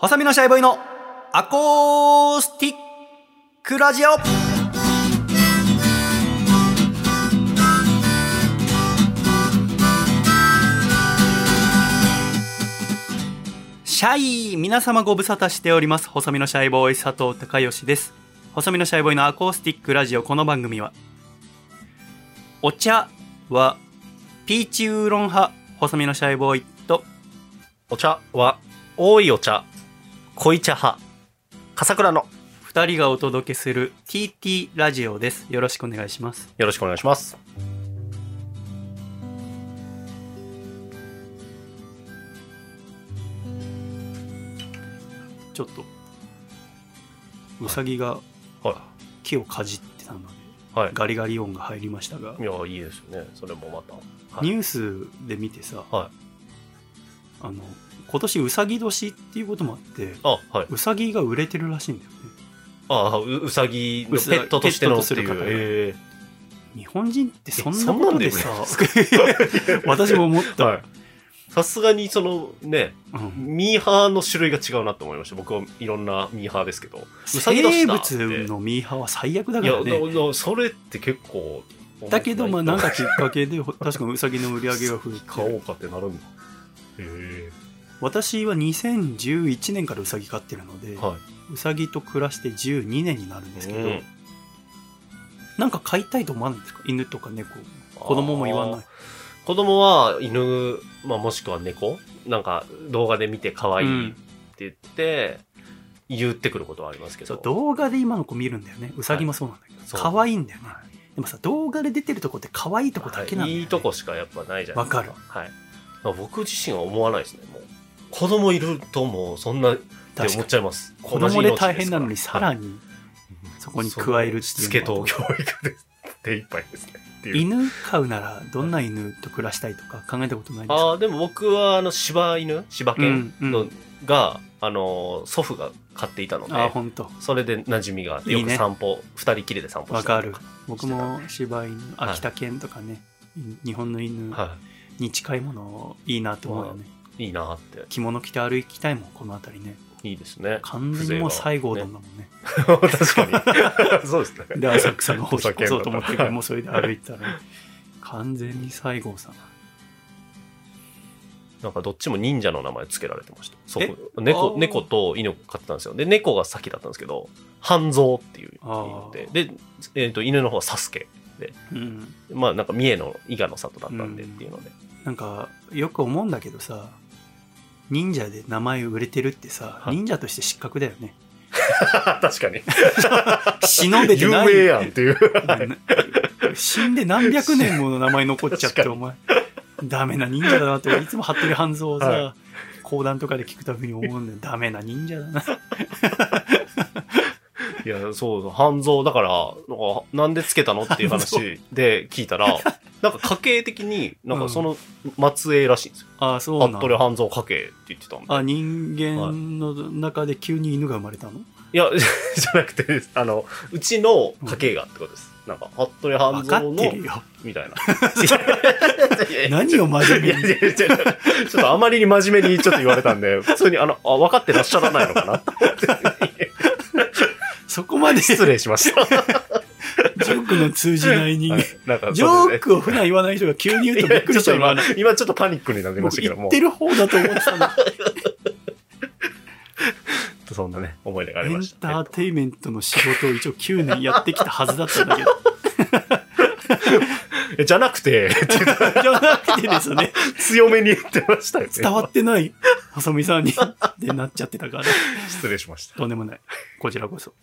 細身のシャイボーイのアコースティックラジオ。シャイ皆様ご無沙汰しております。細身のシャイボーイ佐藤孝義です。細身のシャイボーイのアコースティックラジオ。この番組はお茶はピーチウーロン派細身のシャイボーイとお茶は多いお茶。濃茶派。笠倉の。2人がお届けする TT ラジオです。よろしくお願いします。よろしくお願いします。ちょっとうさぎがは木をかじってたのでいはい。ガリガリ音が入りましたが。いやいいですね。それもまた。はい。ニュースで見てさはい。あの今年うさぎ年っていうこともあってあはい。うさぎが売れてるらしいんだよね。あううさぎのペットとしてのっていう。え日本人ってそんなことでさ 私も思った、えはい。さすがにそのねうん。ミーハーの種類が違うなって思いました。僕はいろんなミーハーですけど。うさぎ生物のミーハーは最悪だからね。それって結構だけどまあなんかきっかけで 確かにうさぎの売り上げが増えて。買おうかってなるんだ。へ私は2011年からうさぎ飼ってるので、えはい。うさぎと暮らして12年になるんですけど、うん。なんか飼いたいと思わないんですか？犬とか猫子供も言わない。子供は犬、まあ、もしくは猫。なんか動画で見て可愛いって言って、言ってくることはありますけど。そう動画で今の子見るんだよね。うさぎもそうなんだけど、そう。可愛いんだよね。でもさ動画で出てるとこって可愛いとこだけなんだよ、ね。はい。いいとこしかやっぱないじゃないですか。わかる。はい。まあ僕自身は思わないですねもう子供いるともうそんなって思っちゃいます。子供で大変なのにさらににそこに加えるしつけと教育で手一杯ですね。犬飼うならどんな犬と暮らしたいとか考えたことないですか？ああでも僕はあの柴犬柴犬の、うんうん。があの祖父が飼っていたのでああ本当。それで馴染みがあっていいね。よく散歩二人きりで散歩わかる。僕も柴犬秋田犬とかね、日本の犬はに近いものいいなと思うよね、いいいなって。着物着て歩きたいもんこの辺りね。いいですね。完全にもう西郷どんだもんね。確かに。そうですね。で浅草の方引っ越そうと思ってもうそれで歩いてたら。完全に西郷さんなんかどっちも忍者の名前つけられてました。そ猫ー。猫と犬を飼ってたんですよ。で猫が先だったんですけど半蔵っていうあでで、えー、と犬の方はサスケうん。まあなんか三重の伊賀の里だったんでっていうので、なんかよく思うんだけどさ忍者で名前売れてるってさ、はい。忍者として失格だよね。確かに。忍べて有ない。名やんっていう。死んで何百年もの名前残っちゃってお前。ダメな忍者だなっていつも服部半蔵をさ、は講談とかで聞くたびに思うんだよ。ダメな忍者だないや、そうそう、半蔵だから、なんか、なんでつけたのっていう話 で聞いたら、なんか家系的に、なんかその末裔らしいんですよ。ああそうなん服部半蔵家系って言ってたんで。あ人間の中で急に犬が生まれたの？い。や、じゃなくて、あの、うちの家系がってことです。なんか、服部半蔵の、みたいな。何を真面目に？いやいやいやちょっとあまりに真面目にちょっと言われたんで、普通にあの、あ、分かってらっしゃらないのかなそこまで。ジ失礼しました。ョークの通じない人間。なんかジョークを普段言わない人が急に言うとびっくりしちゃう今いやちょっと今今ちょっとパニックになりましたけども。僕言って。る方だと思ってたの。そんなね、思い出がありエンました。ターテイメントの仕事を一応9年やってきたはずだったんだけど。えじゃなくて、じゃなくてですね。強めに言ってましたよね。伝わってない。細見さんに。ってなっちゃってたから。失礼しました。とんでもない。こちらこそ。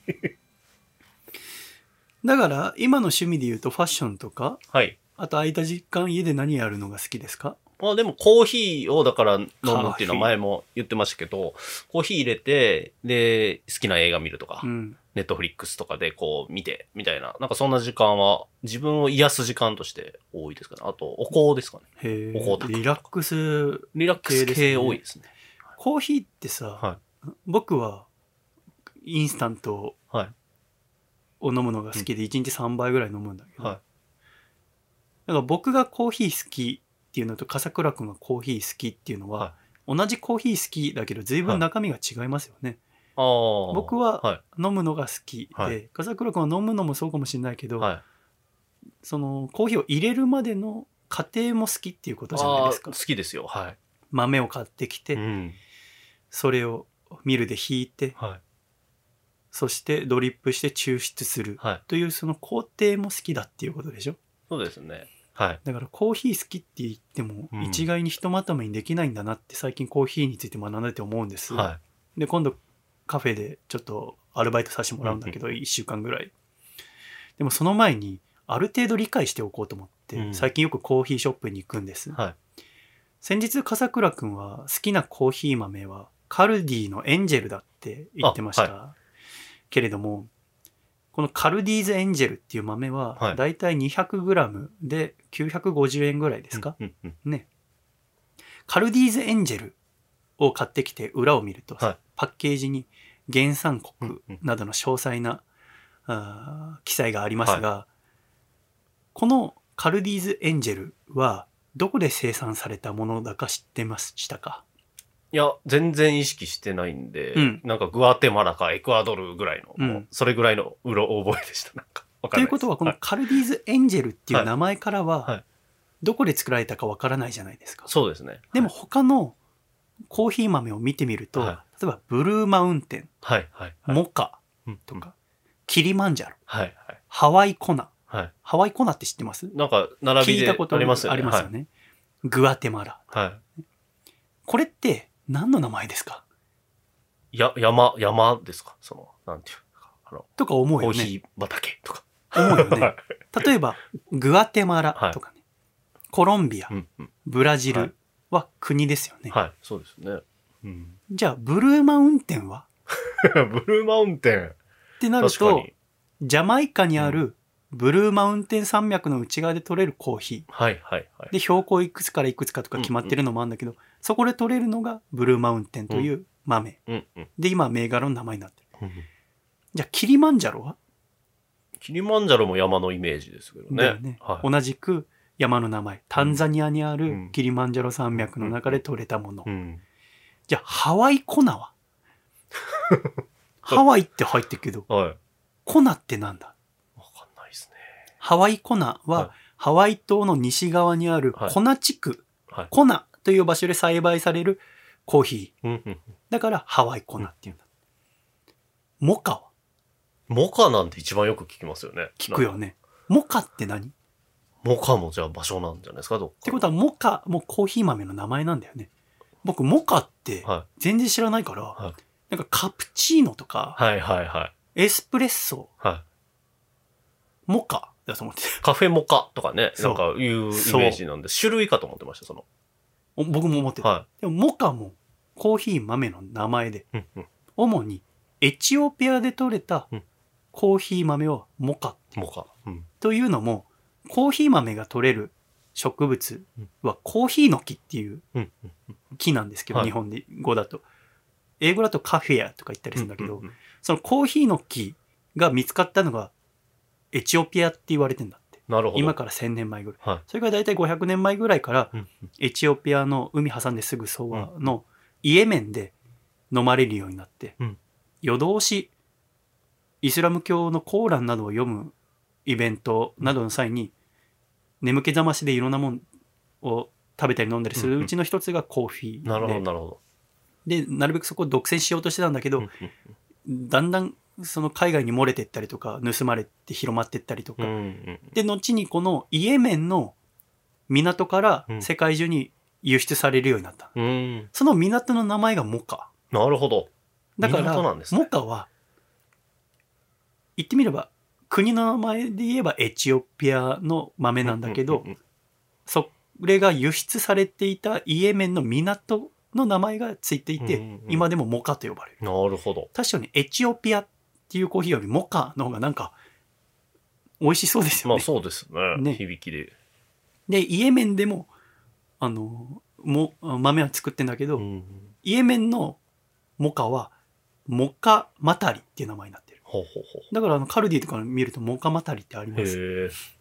だから今の趣味で言うとファッションとかはい。あと空いた時間家で何やるのが好きですか？まあでもコーヒーをだから飲むっていうのは前も言ってましたけど、コーヒー入れて、で、好きな映画見るとか、うんネットフリックスとかでこう見て、みたいな、なんかそんな時間は自分を癒す時間として多いですかね。あと、お香ですかね。へお香リラックスリラックス系多いですね。コーヒーってさ、は僕はインスタントはい。を飲むのが好きで1日3杯ぐらい飲むんだけど、はい。だから僕がコーヒー好きっていうのと笠倉君がコーヒー好きっていうのは、はい同じコーヒー好きだけど随分中身が違いますよね。ああ。僕ははい。飲むのが好きで、はい笠倉君は飲むのもそうかもしれないけど、はい。そのコーヒーを入れるまでの過程も好きっていうことじゃないですかあー好。きですよ。はい。豆を買ってきて、うん。それをミルでひいて、はい。そしてドリップして抽出するはい。というその工程も好きだっていうことでしょ？そうですね。はい。だからコーヒー好きって言ってもうん。一概にひとまとめにできないんだなって最近コーヒーについて学んでて思うんです、はで今度カフェでちょっとアルバイトさせてもらうんだけど、1週間ぐらい。でもその前にある程度理解しておこうと思って、うん。最近よくコーヒーショップに行くんです、い。はい。先日笠倉くんは好きなコーヒー豆はカルディのエンジェルだって言ってました、あけれどもこのカルディーズエンジェルっていう豆ははい。だいたい 200g で950円ぐらいですか、ね。カルディーズエンジェルを買ってきて裏を見ると、はい。パッケージに原産国などの詳細な、あー記載がありますが、このカルディーズエンジェルはどこで生産されたものだか知ってましたか？いや、全然意識してないんで、うんなんかグアテマラかエクアドルぐらいの、うんそれぐらいのうろ覚えでした。なんか、わかといんないうことはこのカルディーズエンジェルっていう名前からははいどこで作られたかわからないじゃないですか。そうですね。でも他のコーヒー豆を見てみると、は例えばブルーマウンテン、はい、はい、はい。モカうんとか、キリマンジャロ、はい、はい。ハワイコナ。はい。ハワイコナって知ってます？なんか、並びで聞いたことありますよね。よね。グアテマラ。はい。はい。これって何の名前ですか？や、山、山ですか？その、なんていうか、あの、とか思うよね。コーヒー畑とか。思うよね はい。例えば、グアテマラとかね、コロンビア、うん、うん。ブラジはいルは国ですよね。はい、そうですね。うん。じゃあ、ブルーマウンテンは？ブルーマウンテン。ってなると確かに、。ジャマイカにあるブルーマウンテン山脈の内側で取れるコーヒー。はい、はい、はい。で、標高いくつからいくつかとか決まってるのもあるんだけど、そこで取れるのがブルーマウンテンという豆。うん、うん。で、今、銘柄の名前になってる。うんじゃあ、キリマンジャロは、キリマンジャロも山のイメージですけどね。だよねはい。同じく山の名前。タンザニアにあるうんキリマンジャロ山脈の中で取れたもの。うん。じゃあ、ハワイコナは？ハワイって入ってるけど、はい。コナってなんだ？ハワイコナは、はいハワイ島の西側にあるはいコナ地区、はい。コナという場所で栽培されるコーヒー。だからハワイコナっていうんだ。モカは？モカなんて一番よく聞きますよね。聞くよね。モカって何？っモカもじゃあ場所なんじゃないですか、どっか。てことはモカもコーヒー豆の名前なんだよね。僕、モカっては全然知らないから、はいなんかカプチーノとか、はいはいはい。エスプレッソ、はい。モカだと思ってたカフェモカとかね、なんかいうイメージなんで、種類かと思ってました、その。お僕も思ってた。はでも、モカもコーヒー豆の名前で、い。うんうん。主にエチオピアで採れたうんコーヒー豆をモカモカ。うん。というのも、コーヒー豆が取れる植物はコーヒーの木っていううんうん。木なんですけど、はい日本で語だと。英語だとカフェアとか言ったりするんだけど、うんうんそのコーヒーの木が見つかったのがエチオピアって言われてんだって。なるほど。今から1000年前ぐらい。はい。それから大体500年前ぐらいからうんエチオピアの海挟んですぐそばのイエメンで飲まれるようになって、うん夜通しイスラム教のコーランなどを読むイベントなどの際に眠気覚ましでいろんなものを食べたり飲んだりするうちの一つがコーヒーで、なるほど、なるほでなるべくそこを独占しようとしてたんだけど。ど、だんだんその海外に漏れてったりとか盗まれて広まってったりとか、うんうん。で後にこのイエメンの港からうん世界中に輸出されるようになった、うん。その港の名前がモカなるほど。だから、モカは言ってみれば国の名前で言えばエチオピアの豆なんだけど、うんうんうんそれが輸出されていたイエメンの港の名前がついていて、うんうんうん今でもモカと呼ばれるなるほど。確かにエチオピアっていうコーヒーよりモカの方がなんか美味しそうですよね、まあそうですね。ね響きで。でイエメンでもあのも豆は作ってんだけど、うん。イエメンのモカはモカマタリっていう名前になってるほうほうほだからあのカルディとか見るとモカマタリってありう。ます。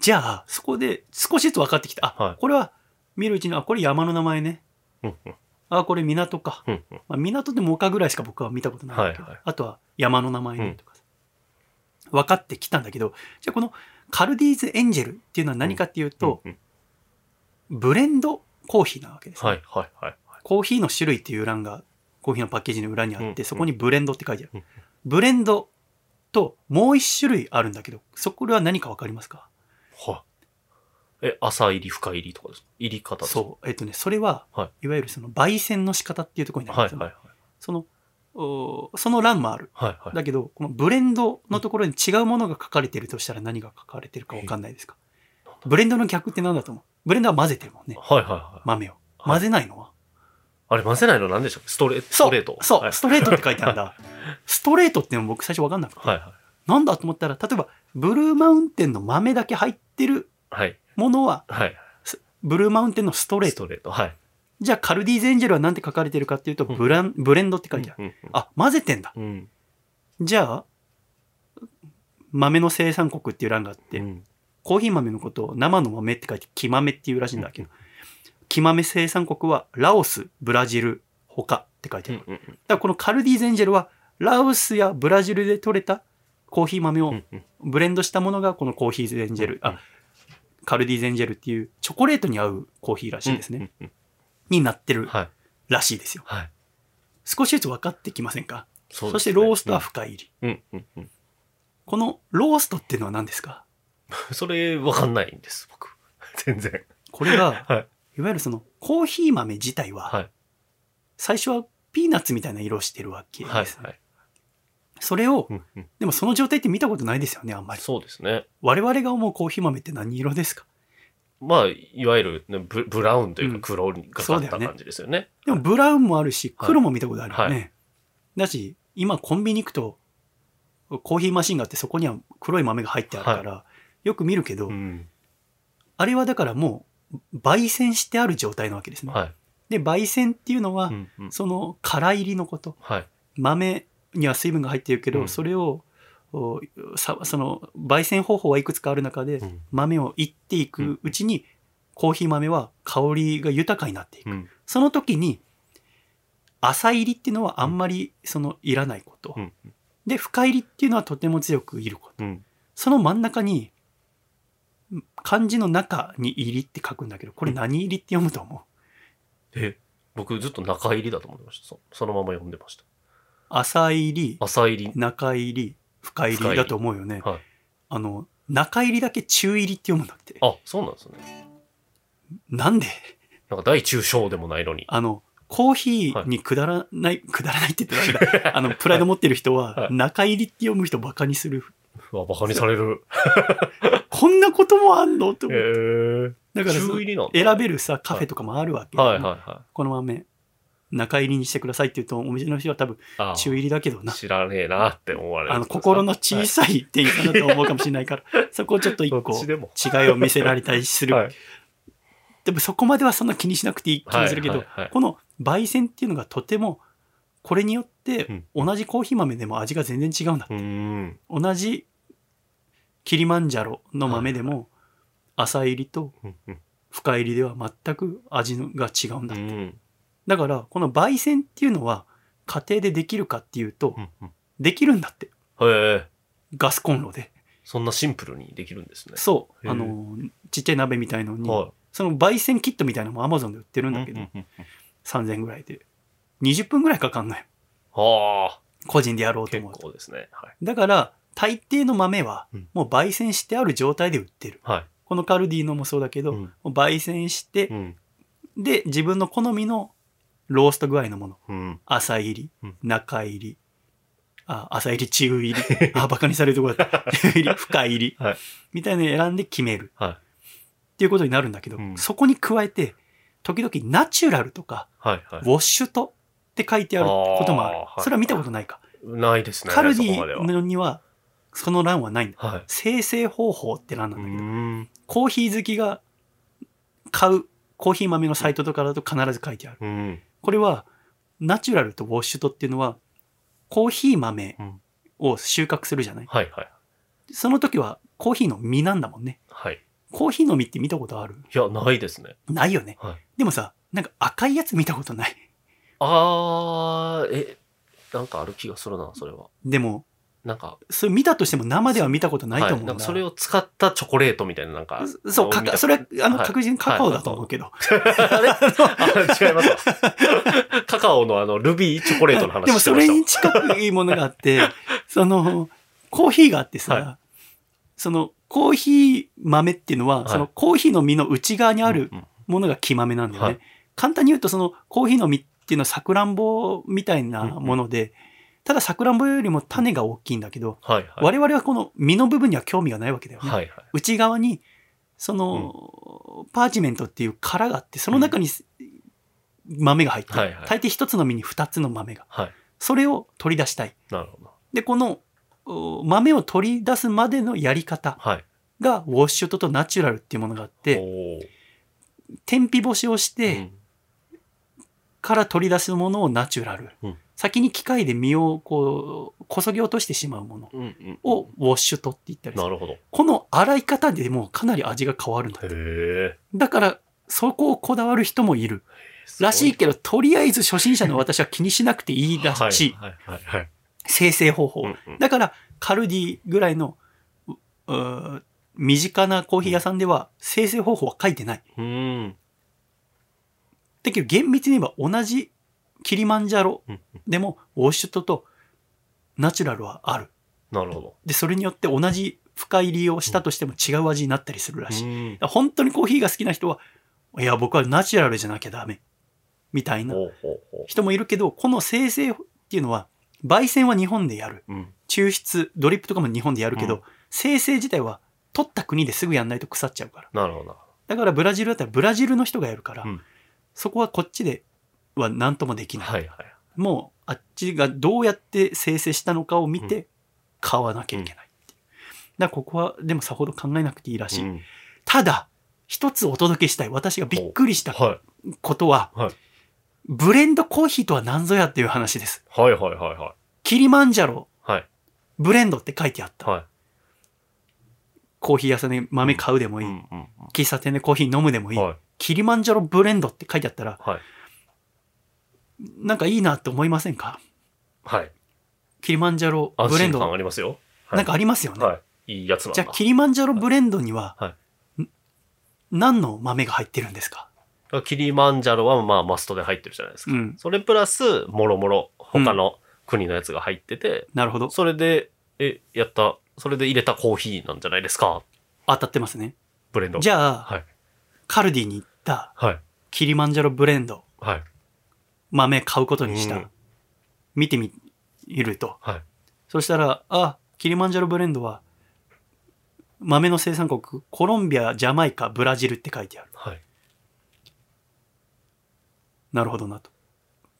じゃあそこで少しずつ分かってきたあ、はいこれは見るうちにあこれ山の名前ねうんうんあ、これ港か。うんうん。まあ、港でも丘ぐらいしか僕は見たことないんだけど、はいはいあとは山の名前ねとかさ、分かってきたんだけど、じゃあこのカルディーズエンジェルっていうのは何かっていうと、うんうんブレンドコーヒーなわけです、ねはいはいはい。コーヒーの種類っていう欄がコーヒーのパッケージの裏にあって、うんそこにブレンドって書いてある。うんブレンドともう一種類あるんだけど、そこは何か分かりますか？はい。え、朝入り、深入りとかですか？入り方ですか？そう。えっとね、それは、、はいわゆるその焙煎の仕方っていうところになるんですよ、はいはいはい。その、おその欄もある。はいはい。だけど、このブレンドのところに違うものが書かれてるとしたら何が書かれてるか分かんないですか？ブレンドの逆って何だと思う？ブレンドは混ぜてるもんね。はいはいはい。豆を。はい混ぜないのは、あれ混ぜないの何でしたっけ？ストレストレート。そう、はいストレートって書いてあるんだ。ストレートっていうのも僕最初分かんなくて。はいはい。なんだと思ったら、例えば、ブルーマウンテンの豆だけ入ってるはい。ものは、はい。ブルーマウンテンのストレート。ストレート。はい。じゃあ、カルディーズエンジェルは何て書かれてるかっていうと、うんブラン、ブレンドって書いてある。うんあ、混ぜてんだ。じゃあ、豆の生産国っていう欄があって、うんコーヒー豆のことを生の豆って書いて木豆っていうらしいんだけど、木豆生産国はラオス、ブラジル、他って書いてある。だからこのカルディーズエンジェルはラオスやブラジルで採れたコーヒー豆をブレンドしたものがこのコーヒーズエンジェル、うんあ、カルディーズエンジェルっていうチョコレートに合うコーヒーらしいですね。うんうんになってるはい。らしいですよ。はい。少しずつ分かってきませんか？そ,、ねしてローストは深入り。このローストっていうのは何ですか？それわかんないんです、僕。全然。これが、はい。いわゆるそのコーヒー豆自体は、はい。最初はピーナッツみたいな色をしてるわけです、はい。はい。それを、うんうんでもその状態って見たことないですよね、あんまり。そうですね。我々が思うコーヒー豆って何色ですか？まあ、いわゆるねブブラウンといううんか黒がかった感じですよね。でもブラウンもあるし、はい黒も見たことあるよね。はだし、今コンビニ行くと、コーヒーマシンがあってそこには黒い豆が入ってあるから、よく見るけど、うん。あれはだからもう、焙煎してある状態なわけですね。はい。で、焙煎っていうのは、うんうんその殻入りのこと。はい。豆には水分が入ってるけど、うんそれをその焙煎方法はいくつかある中で、うん豆をいっていくうちに、コーヒー豆は香りが豊かになっていく、うん。その時に浅入りっていうのはあんまりそのいらないこと、うん。で深入りっていうのはとても強くいることうん。その真ん中に漢字の中に入りって書くんだけどこれ何入りって読むと思う？え、僕ずっと中入りだと思ってました。そそのまま読んでました。浅入り朝入り。中入り深入りりだと思うよねはい。あの中入りだけ中入りって読むんだってあ、そうなんですね。なんで？なんか大中小でもないのに。あのコーヒーにくだらない、くだらないって言ってダメだ。あの、プライド持ってる人は、はい中入りって読む人バカにする。うわ、バカにされる。こんなこともあんの？とへ思って。え。だから選べるさ、カフェとかもあるわけ。はいはいはこの豆、中入りにしてくださいって言うと、お店の人は多分、中入りだけどな。知らねえなって思われる。あの、心の小さい店員さんだと思うかもしれないから、そこをちょっと一ど個。違いを見せられたりする。はい。でもそこまではそんな気にしなくていい気がするけど、この焙煎っていうのがとても、これによって同じコーヒー豆でも味が全然違うんだ。うーん。同じキリマンジャロの豆でも、浅入りと深入りでは全く味のが違うんだ。うんだから、この焙煎っていうのは家庭でできるかっていうと、うんうんできるんだって。へえ。ガスコンロで。そんなシンプルにできるんですね。そう。へえあの、ちっちゃい鍋みたいのに、はその焙煎キットみたいなのも Amazon で売ってるい。んだけど、うんうんうん3000円ぐらいで。20分ぐらいかかんない。は個人でやろあ。うと思うと。結構ですね。はい。だから、大抵の豆はうん、もう焙煎してある状態で売ってる。はい。このカルディのもそうだけど、うんもう焙煎してう、ん。で、自分の好みのロースト具合のもの。うん。浅入りうん、中入り、あ、浅入り、中入り、あ、バカにされるとこだった。中入り、深入り、はいみたいなのを選んで決める。はい。っていうことになるんだけど、うんそこに加えて、時々ナチュラルとか、はい。はいウ。ォッシュトって書いてあることもある。あそれは見たことないか。ないですね。カルディには、その欄はないんだ。はい。生成方法って欄なうんだけど。コーヒー好きが買うコーヒー豆のサイトとかだと必ず書いてある。うん。これは、ナチュラルとウォッシュトっていうのは、コーヒー豆うんを収穫するじゃない？はいはい。その時はコーヒーの実なんだもんね。はい。コーヒーの実って見たことある？いや、ないですね。ないよね。はい。でもさ、なんか赤いやつ見たことない？あー、え、なんかある気がするな、それは。でも、なんか、それ見たとしても生では見たことないと思う。はい、なんかそれを使ったチョコレートみたいな、なんか。そう、かか、それは、あの、はい確実にカカオだと思うけど。違いますわ。カカオのあの、ルビーチョコレートの話でもそれにし近いものがあって、その、コーヒーがあってさ、はその、コーヒー豆っていうのは、はいそのコーヒーの実の内側にてあるうんうんものが木豆なんだよね。はい簡単に言うと、そのコーヒーの実っていうのはさくらんぼみたいなもので、たださくらんぼよりも種が大きいんだけど、はいはい。我々はこの実の部分には興味がないわけだよね。はいはい。内側に、その、パーチメントっていう殻があって、その中に豆が入ってる。はいはい大抵一つの実に二つの豆が。はい。それを取り出したい。なるほど。で、このお豆を取り出すまでのやり方はい。がウォッシュトとナチュラルっていうものがあって、天日干しをしうてんから取り出すものをナチュラル。うん先に機械で実をこう、こそぎ落としてしまうものうんうん。をウォッシュトって言ったりする。なるほど。この洗い方でもうかなり味が変わるんだ。だから、そこをこだわる人もいる。らしいけど、とりあえず初心者の私は気にしなくていいらしい。はいはいはいはい。生成方法。うんうんだから、カルディぐらいの、身近なコーヒー屋さんでは、生成方法は書いてない。うーん。だけど、厳密に言えば同じキリマンジャロでも、ウォッシュトとナチュラルはある。なるほど。で、それによって同じ深入りをしたとしても違う味になったりするらしい。んら本当にコーヒーが好きな人は、いや、僕はナチュラルじゃなきゃダメ。みたいな人もいるけど、この生成っていうのは、焙煎は日本でやる。う。うん。抽出、ドリップとかも日本でやるけど、うん生成自体は取った国ですぐやんないと腐っちゃうから。なるほど。だからブラジルだったらブラジルの人がやるから、うんそこはこっちでは何ともできない。はいはい。もうあっちがどうやって生成したのかを見て買わなきゃいけないっていう。だからここはでもさほど考えなくていいらしい。うんただ、一つお届けしたい。私がびっくりしたはことは、はいブレンドコーヒーとは何ぞやっていう話です。い。はいはいはいはい。キリマンジャロ、はい。ブレンドって書いてあった。はコーヒー屋さんで豆買うでもい。いい。うんうん喫茶店でコーヒー飲むでもいい。はい。キリマンジャロブレンドって書いてあったら、はい。なんかいいなって思いませんか？はい。キリマンジャロ安ブレンド。ありますよ。はいなんかありますよね。はい。いいやつなんだ。じゃあ、キリマンジャロブレンドには、はん何の豆が入ってるんですか？キリマンジャロはまあマストで入ってるじゃないですか。うん。それプラス、もろもろ他の国のやつが入ってて、なるほど。それで、え、やった、それで入れたコーヒーなんじゃないですか？当たってますね。ブレンド。じゃあ、はい。カルディに行ったはい。キリマンジャロブレンド、はい。豆買うことにした。うん見てみると。はい。そしたら、あ、キリマンジャロブレンドは、豆の生産国、コロンビア、ジャマイカ、ブラジルって書いてある。はい。なるほどなと。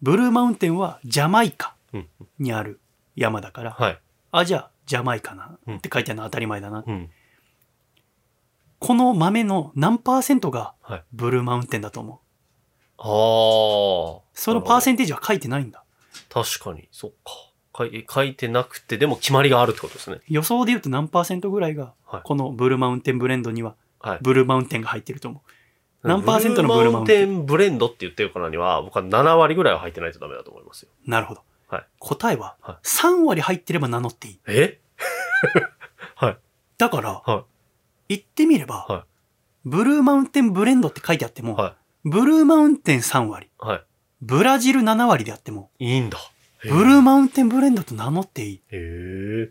ブルーマウンテンはジャマイカうん。にある山だから、はい。あ、じゃあジャマイカなうんって書いてあるのは当たり前だな。うん。この豆の何パーセントがはい。ブルーマウンテンだと思うああ。そのパーセンンテージは書いてないんだ。確かに、そっか。書い書いてなくて、でも決まりがあるってことですね。予想で言うと何パーセントぐらいがはい、このブルーマウンテンブレンドにははい。ブルーマウンテンが入ってると思う。何パーセントのブルーマウンテン？ブルーマウンテンブレンドって言ってるからには、僕は7割ぐらいは入ってないとダメだと思いますよ。なるほど。はい答えははい3割入ってれば名乗っていい。え？はい。だから、は言ってみれば、はブルーマウンテンブレンドって書いてあっても、い。はブルーマウンテン3割、い。はブラジル7割であっても、い。いいんだ。へブルーマウンテンブレンドと名乗っていい。へえ。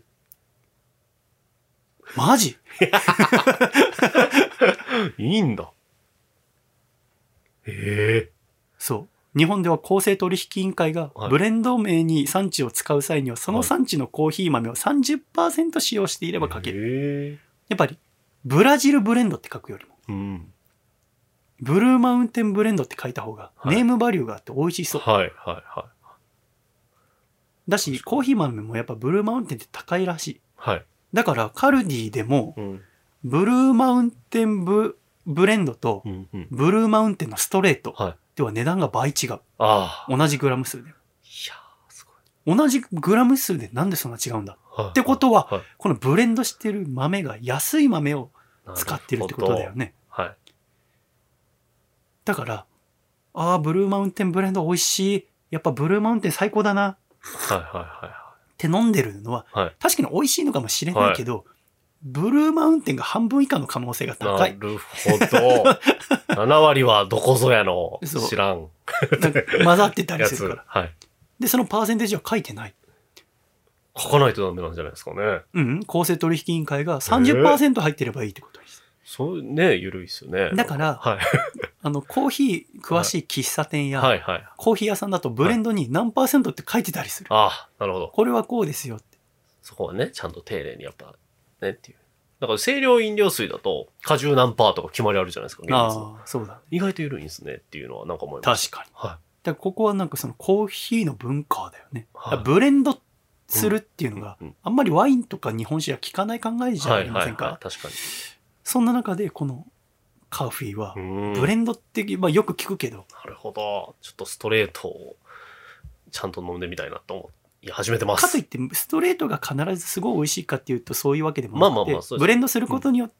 マジ？いいんだ。へえ。そう。日本では公正取引委員会がはいブレンド名に産地を使う際にはその産地のコーヒー豆を30%使用していれば書ける。やっぱりブラジルブレンドって書くよりもえ。うん。ブルーマウンテンブレンドって書いた方がはいネームバリューがあって美味しそう。はい、はい、はだしコーヒー豆もやっぱブルーマウンテンって高いらしい。い。はい。だからカルディでもうん。ブルーマウンテンブブレンドと。ブルーマウンテンのストレートはい。では値段が倍違う。ああ。同じグラム数で。いやー、すごい。同じグラム数でなんでそんな違うんだ？はってことは、はいこのブレンドしてる豆が安い豆を使ってるってことだよ。ね。なるだから、ああ、ブルーマウンテンブレンド美味しい。やっぱブルーマウンテン最高だなはいはいはって飲んでるのは、いはい。はい。確かに美味しいのかもしれないけど、ブルーマウンテンが半分以下の可能性が高。ないるほど。7割はどこぞやの知らん混ざってたり。するから。はい。で、そのパーセンテージは書いてない。書かないとダメなんじゃないですかね。うん、公正取引委員会が30%入ってればいいってことです。そうね、ゆるいっすよね。だからはい。あの、コーヒー詳しい喫茶店や、はいはい。コーヒー屋さんだとブレンドに何パーセントって書いてたりする。ああ、なるほど。これはこうですよって。そこはね、ちゃんと丁寧にやっぱ、ねっていう。だから清涼飲料水だと、果汁何パーとか決まりあるじゃないですか、ああ、そうだ。意外と緩いんですねっていうのはなんか思いまし確かに。た。はだからここはなんかそのコーヒーの文化だよね。はいブレンドするっていうのが、あんまりワインとか日本酒は効かない考えい。じゃあはいはいりませんか？はい。確かに。そんな中でこのカーフィーはう、んブレンドって、まあよく聞くけど、なるほど。ちょっとストレートをちゃんと飲んでみたいなと思い始めてます。かといってストレートが必ずすごい美味しいかっていうとそういうわけでもなくて、まあまあまあブレンドすることによって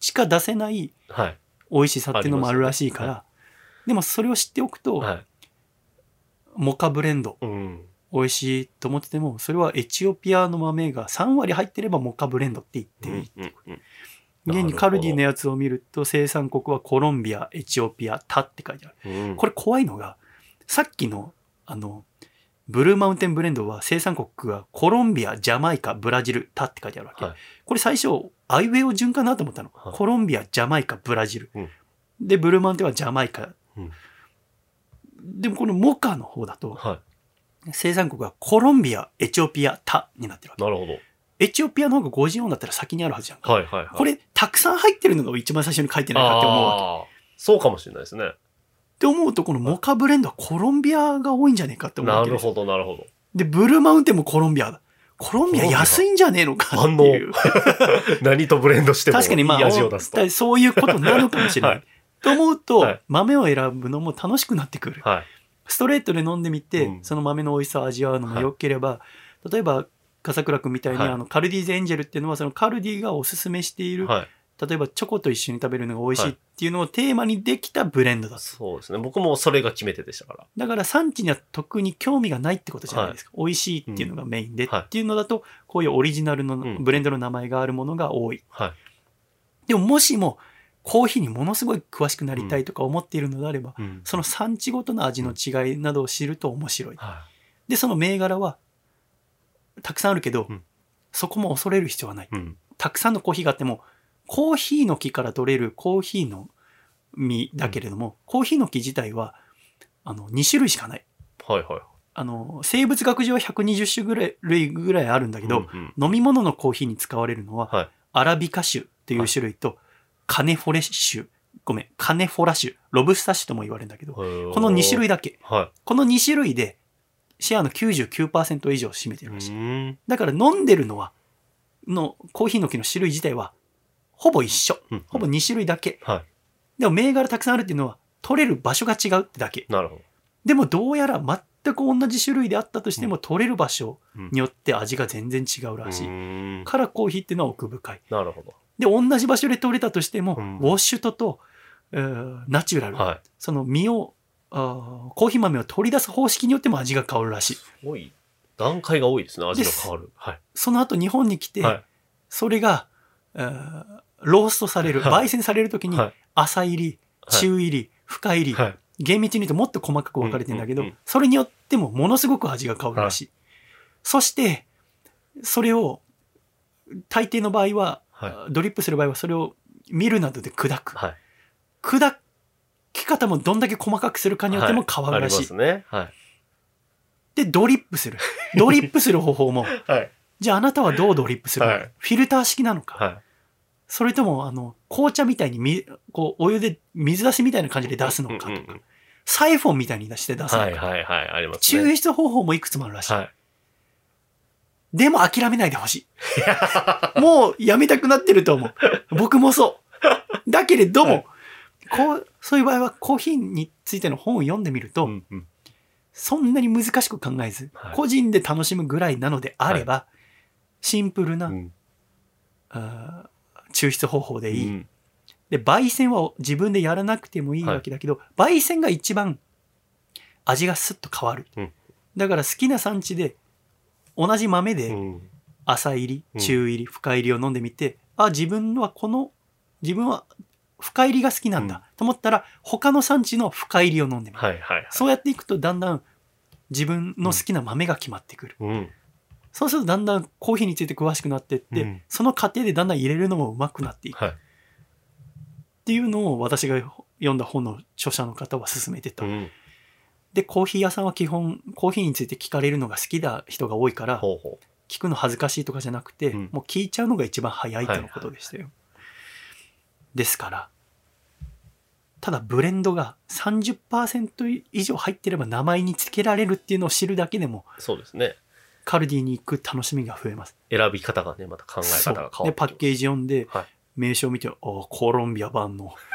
しか出せないはい。美味しさっていうのもあるらしいから、あでもそれを知っておくと、はい。モカブレンドうん。美味しいと思っててもそれはエチオピアの豆が3割入ってればモカブレンドって言っていい、現にカルディのやつを見ると生産国はコロンビアエチオピアタって書いてある。うん。これ怖いのがさっきのあのブルーマウンテンブレンドは生産国がコロンビアジャマイカブラジルタって書いてあるわけ、はい。これ最初アイウェイを順かなと思ったの、はい。コロンビアジャマイカブラジル、うんでブルーマウンテンはジャマイカ、うん。でもこのモカの方だとは生産国がコロンビアエチオピアタになってるわい。なるほど。けエチオピアの方が50音だったら先にあるはずじゃんか、はいはいはい。これたくさん入ってるのが一番最初に書いてないかって思うわけそうかもしれないですね。って思うとこのモカブレンドはコロンビアが多いんじゃねえかって思うわけですよなるほど、なるほど。で、ブルーマウンテンもコロンビアだ。コロンビア安いんじゃねえのかっていう。何とブレンドしても確かにまあ。そういうことなのかもしれない。はいと思うと、はい豆を選ぶのも楽しくなってくる。はい。ストレートで飲んでみて、うんその豆の美味しさを味わうのも良ければ、例えば、笠倉君みたいに、はいあのカルディーズエンジェルっていうのはそのカルディがおすすめしている、はい。例えばチョコと一緒に食べるのが美味しいっていうのをテーマにできたブレンドだと。そうですね。僕もそれが決め手でしたから。だから産地には特に興味がないってことじゃないですか。美味しいっていうのがメインで、はいっていうのだと、こういうオリジナルのんブレンドの名前があるものが多い。はい。でももしもコーヒーにものすごい詳しくなりたいとか思っているのであれば、うん。その産地ごとの味の違いなどを知ると面白い。はで、その銘柄はたくさんあるけど、うんそこも恐れる必要はない。い。うん。たくさんのコーヒーがあっても、コーヒーの木から取れるコーヒーの実だけれども、コーヒーの木自体はあの2種類しかない。はいはい。あの生物学上は120種ぐらい類ぐらいあるんだけど、うん飲み物のコーヒーに使われるのは、はいアラビカ種という種類と、カネフォレ種、ごめん、カネフォラ種、ロブスタ種とも言われるんだけど、うん。この2種類だけ、はこの2種類でシェアの99%以上を占めてい。るらしい。うん。だから飲んでるのは、のコーヒーの木の種類自体は、ほぼ一緒。うんほぼ2種類だけ。はでも銘柄たくさんあるっていうのは、取れる場所が違うってだけ。い。なるほど。でもどうやら全く同じ種類であったとしても、取れる場所うんによって味が全然違うらしい。うんからコーヒーっていうのは奥深い。なるほど。で、同じ場所で取れたとしても、うんウォッシュトと、えーナチュラル、はい。その実をあーコーヒー豆を取り出す方式によっても味が変わるらしい。すごい。段階が多いですね。味の変わる。はい。その後日本に来て、はい。それが、えーローストされる、はい焙煎されるときに、はい。浅入り、中入り、深入り、はい。厳密に言うともっと細かく分かれてるんだけど、それによってもものすごく味が変わるらしい。そして、それを、大抵の場合は、はドリップする場合はそれをミルなどで砕く。はい。砕き方もどんだけ細かくするかによっても変わるらしい。はい。で、ドリップする。ドリップする方法も、はい。じゃああなたはどうドリップするの、はいフィルター式なのか、はい。それとも、あの、紅茶みたいにみ、こう、お湯で水出しみたいな感じで出すのかとか、うんうんうんサイフォンみたいに出して出すのか、はいはいはい。ね。抽出方法もいくつもあるらしい。はい。でも諦めないでほしい。もうやめたくなってると思う。僕もそう。だけれども、はいこう、そういう場合はコーヒーについての本を読んでみると、うんうんそんなに難しく考えず、はい個人で楽しむぐらいなのであれば、シンプルな、うん抽出方法でいい、うんで、焙煎は自分でやらなくてもいいわけだけど、焙煎が一番味がスッと変わる。うんだから好きな産地で同じ豆でうん。浅入り、うん中入り、深入りを飲んでみて、あ、自分はこの、自分は深入りが好きなんだ、うんと思ったら、他の産地の深入りを飲んでみる。はいはいはい。そうやっていくとだんだん自分の好きな豆が決まってくる。うん。そうするとだんだんコーヒーについて詳しくなっていって、うんその過程でだんだん入れるのも上手くなっていく。はい。っていうのを私が読んだ本の著者の方は勧めてた。うん。で、コーヒー屋さんは基本コーヒーについて聞かれるのが好きな人が多いから、ほうほ聞くの恥ずかしいとかじゃなくて、うんもう聞いちゃうのが一番早いとのことでしたよ。ですから、ただブレンドが30%以上入ってれば名前につけられるっていうのを知るだけでも、う。そうですね。カルディに行く楽しみが増えます。選び方がね、また考え方が変わってで、パッケージ読んで、はい名称を見て、おコロンビア版の。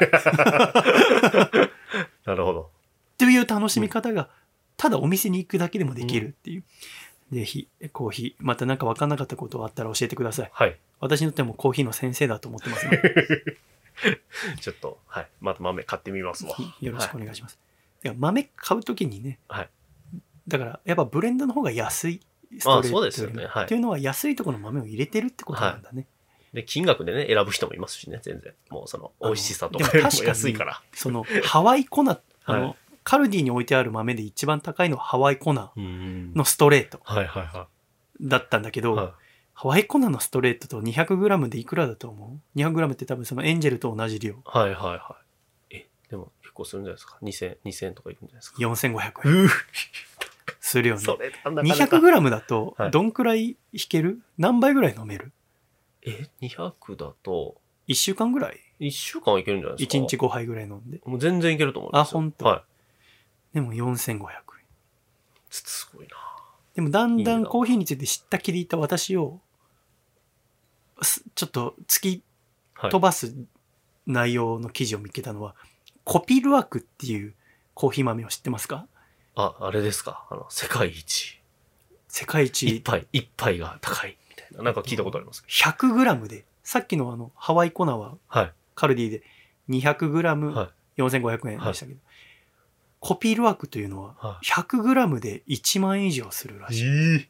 なるほど。という楽しみ方が、ただお店に行くだけでもできるっていう。ぜひ、コーヒー、また何か分かんなかったことがあったら教えてください。はい。私にとってもコーヒーの先生だと思ってますので、ちょっと、はい。また豆買ってみますわ。よろしくお願いします。では豆買うときにね、はいだからやっぱブレンドの方が安いストレートあそうですよねはいっていうのは安いところの豆を入れてるってことなんだね。で、金額でね、選ぶ人もいますしね、全然。もうその、美味しさとかでも安いから。そのハワイコナ、あの、はいカルディに置いてある豆で一番高いのはハワイコナうんのストレートはいはいはだったんだけど、い。はハワイコナのストレートと 200g でいくらだと思う ?200g って多分そのエンジェルと同じ量。いはいはいはい。え、でも結構するんじゃないですか？2000、2000とかいくんじゃないですか？4500円うするよね。それ、なかなか 200g だとはいどんくらい引ける？何杯ぐらい飲める？え、200だと、1週間ぐらい1週間はいけるんじゃないですか？1日5杯ぐらい飲んで。もう全然いけると思いますよ。あほんとはい。でも4500円。すごいな。でもだんだんコーヒーについて知ったきりいた私を、すちょっと突きはい。飛ばす内容の記事を見つけたのは、コピルワクっていうコーヒー豆を知ってますか？あ、あれですか？あの、世界一。世界一一杯、一杯が高い。みたいな。なんか聞いたことあります？け 100g で、さっきのあのハワイコナは。カルディで 200g4500 はい。円でしたけど、コピルワクというのはは 100g で1万円以上するらい。しい。っ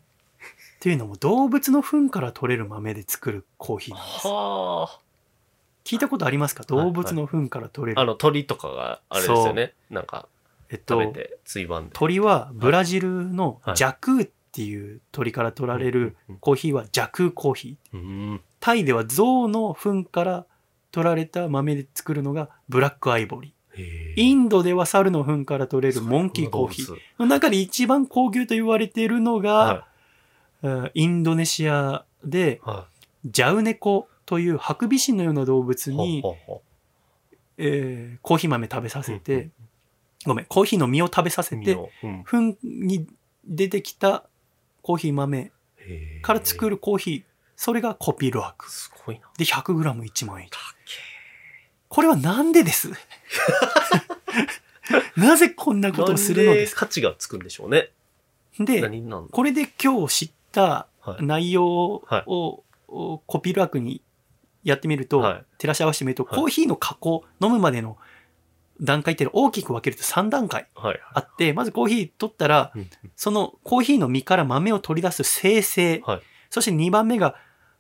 ていうのも動物の糞から取れる豆で作るコーヒーなんです。は聞いたことありますか？はい動物の糞から取れあ。ある。の、鳥とかが、あれですよね。なんか、えっと食べ、て、追番で。鳥はブラジルのはいジャクーっていう鳥から取られるうんコーヒーはジャクーコーヒー。うん。タイでは象の糞から取られた豆で作るのがブラックアイボリー。へインドでは猿の糞から取れるモンキーコーヒー。ー。の中で一番高級と言われているのが、はうんインドネシアでい。はジャウネコというハクビシンのような動物い。に、ほうほうほえーコーヒー豆食べさせうて、ごめん、コーヒーの実を食べさせうて、うん糞に出てきたコーヒー豆から作るコーヒー、それがコピーロアク。すごいな。で、100g1 万円。これはなんでです なぜこんなことをするのですか？価値がつくんでしょうね。で、これで今日知ったはい。内容を、はい。をコピーラークにやってみると、はい。照らし合わせてみると、はい。コーヒーの加工、飲むまでの段階っていうのを大きく分けると3段階はい。あって、まずコーヒー取ったら、うんそのコーヒーの実から豆を取り出す生成、はい。そして2番目が、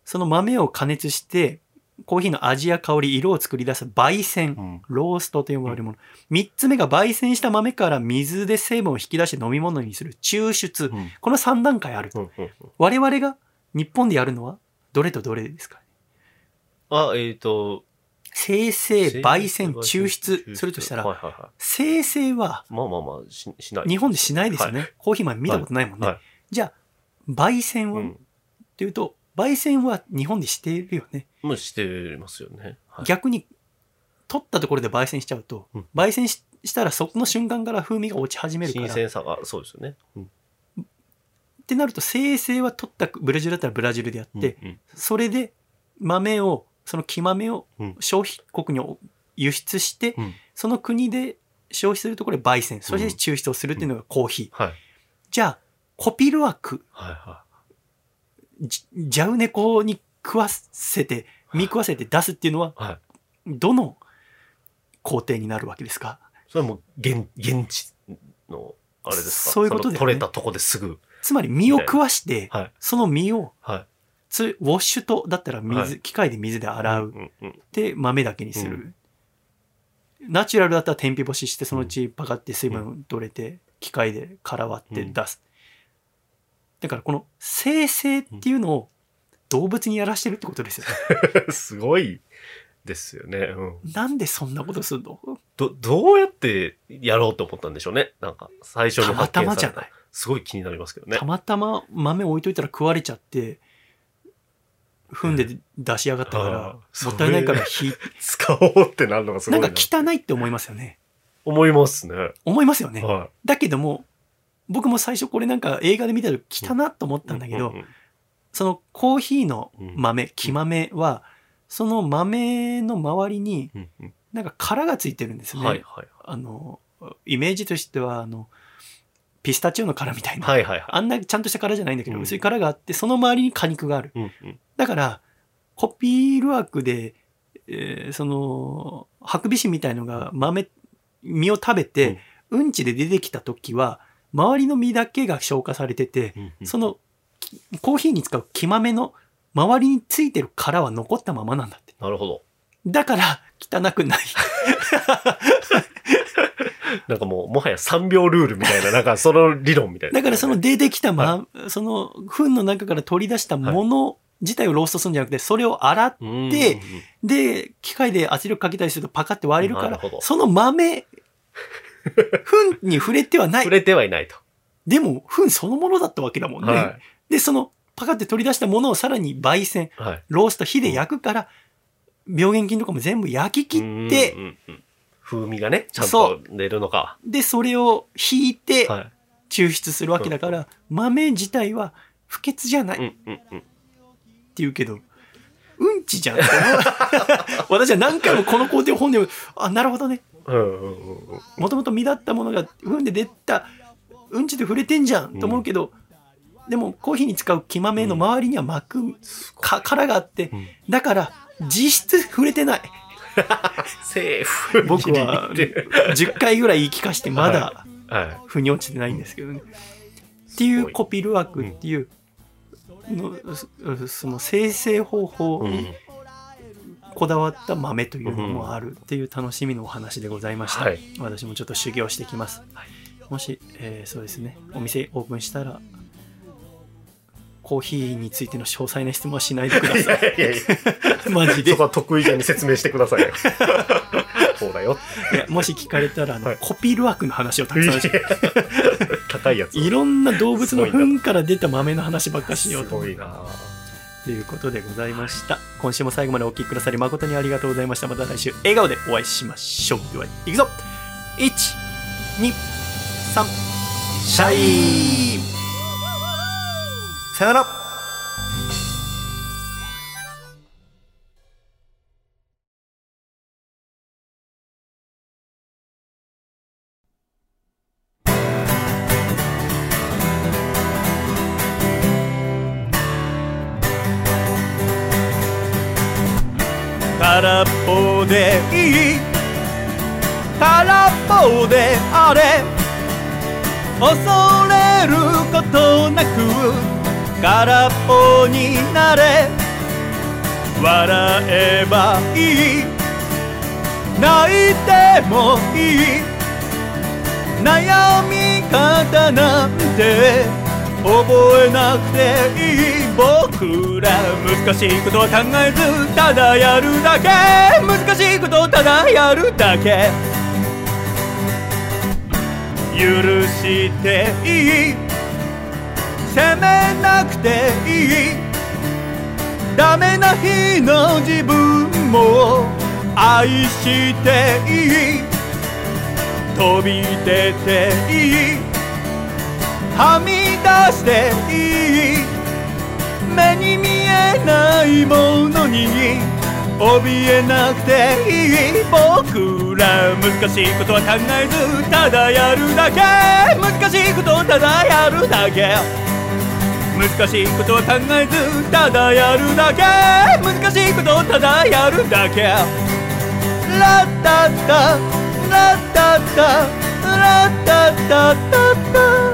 その豆を加熱して、コーヒーの味や香り、色を作り出す焙煎。うんローストと呼ばれるもの。三つ目が焙煎した豆から水で成分を引き出して飲み物にする抽出。うんこの3段階ある。うんうんうん我々が日本でやるのはどれとどれですか？あ、えっと、生成、焙煎、抽出抽するとしたら、はいはいは生成はいまあまあまあ、ししない。日本でしないですよね。コーヒー豆見たことないもんね。はいじゃあ、焙煎は、っうん。ていうと、焙煎は日本でしているよね。もうしてますよね。はい逆に、取ったところで焙煎しちゃうと、うん焙煎ししたらそこの瞬間から風味が落ち始めるから。新鮮さが、そうですよね。うんってなると生成は取ったブラジルだったらブラジルでやって、うんそれで豆をその木豆をうん消費国に輸出して、うんその国で消費するところで焙煎そして抽出をするっていうのがコーヒー、はい。じゃあコピルワークはいはジジャウネコに食わせて見食わせて出すっていうのはいはい。どの工程になるわけですか？それはもう現、現地のあれですか？そういうことだよね。取れたとこですぐ。つまり身を食わして、はい。その身をはい。つウォッシュとだったら水、はい。機械で水で洗う、うんうん。で豆だけにする、うナチュラルだったら天日干ししてそのうちパカって水分取れて機械で殻割って出す、だからこの生成っていうのを動物にやらしてるってことですよね、すごいですよね。うん。なんでそんなことするの？ど、どうやってやろうと思ったんでしょうね？なんか、最初にたま発見されたたまじゃないすごい気になりますけどねた。またま豆置いといたら食われちゃって踏んで出し上がったからもったいないから火使おうってなるのがすごないんな。か汚いって思いますよね思いますね。思いますよね、はだけども僕も最初これなんか映画で見たら汚なと思ったんだけど、うんうんそのコーヒーの豆、木豆は、その豆の周りにうんうんなんか殻がついてるんですね。はいはいあの、イメージとしては、あの、ピスタチオの殻みたいな。はいはいはい。あんなちゃんとした殻じゃないんだけど、うん薄い殻があって、その周りに果肉がある。うんうんだから、コピールワークで、えーその、ハクビシンみたいのが豆、実を食べて、うんちで出てきた時は、周りの実だけが消化されてて、そのきコーヒーに使う木豆の周りについてる殻は残ったままなんだって。なるほど。だから汚くない。なんかもう、もはや3秒ルールみたいな、なんかその理論みたいな。だからその出てきたま、その糞の中から取り出したもの自体をローストするんじゃなくて、それを洗っうんうんうん、でで、機械で圧力かけたりするとパカって割れるからその豆、糞に触れてはない。触れてはいないと。でも、糞そのものだったわけだもんね。はで、そのパカって取り出したものをさらに焙煎、い。はい。ロースト、火で焼くから、病原菌とかも全部焼き切って、うんうんうん風味がね、ちゃんそと出るのか。で、それを引いては抽出するわけだから、豆自体は不潔じゃないい。うってんうんうん。言うけど、うんちじゃん。私は何回もこの工程を本で、あ、なるほどね。うんうんうんうん。もともと実だったものが踏んで出た、うんちで触れてんじゃんと思うけど、でもコーヒーに使う木豆の周りには巻く、か殻があって、うん。だから実質触れてない。セーフ。僕はギリギリ10回ぐらい言い聞かしてまだは腑に落ちてないんですけどね。っていうコピールワークっていうの、そその生成方法こだわった豆というのもあるっていう楽しみのお話でございました。はい私もちょっと修行してきます。もし、えーそうですね、お店オープンしたら、コーヒーについての詳細な質問はしないでくだいさい。やいやいや、マジで。そこは得意げに説明してくださいよ。そうだよ。いやもし聞かれたらあの、はいコピールワークの話をたくさんし高いやつ。いろんな動物の糞から出た豆の話ばっかしようとすごいなということでございました。今週も最後までお聴きくださり誠にありがとうございました。また来週笑顔でお会いしましょう。では、いくぞ !1、2、3、シャイさよならっぽでいい空っぽであれ恐れることなく空っぽになれ。笑えばいい。泣いてもいい。悩み方なんて覚えなくていい僕ら難しいことは考えずただやるだけ難しいことをただやるだけ許していい責めなくていいダメな日の自分も愛していい飛び出ていいはみ出していい目に見えないものに怯えなくていい僕ら難しいことは考えずただやるだけ。難しいことをただやるだけ。難しいことは考えずただやるだけ。難しいことをただやるだけ。ラッタッタラッタッタラッタッタッタッタ。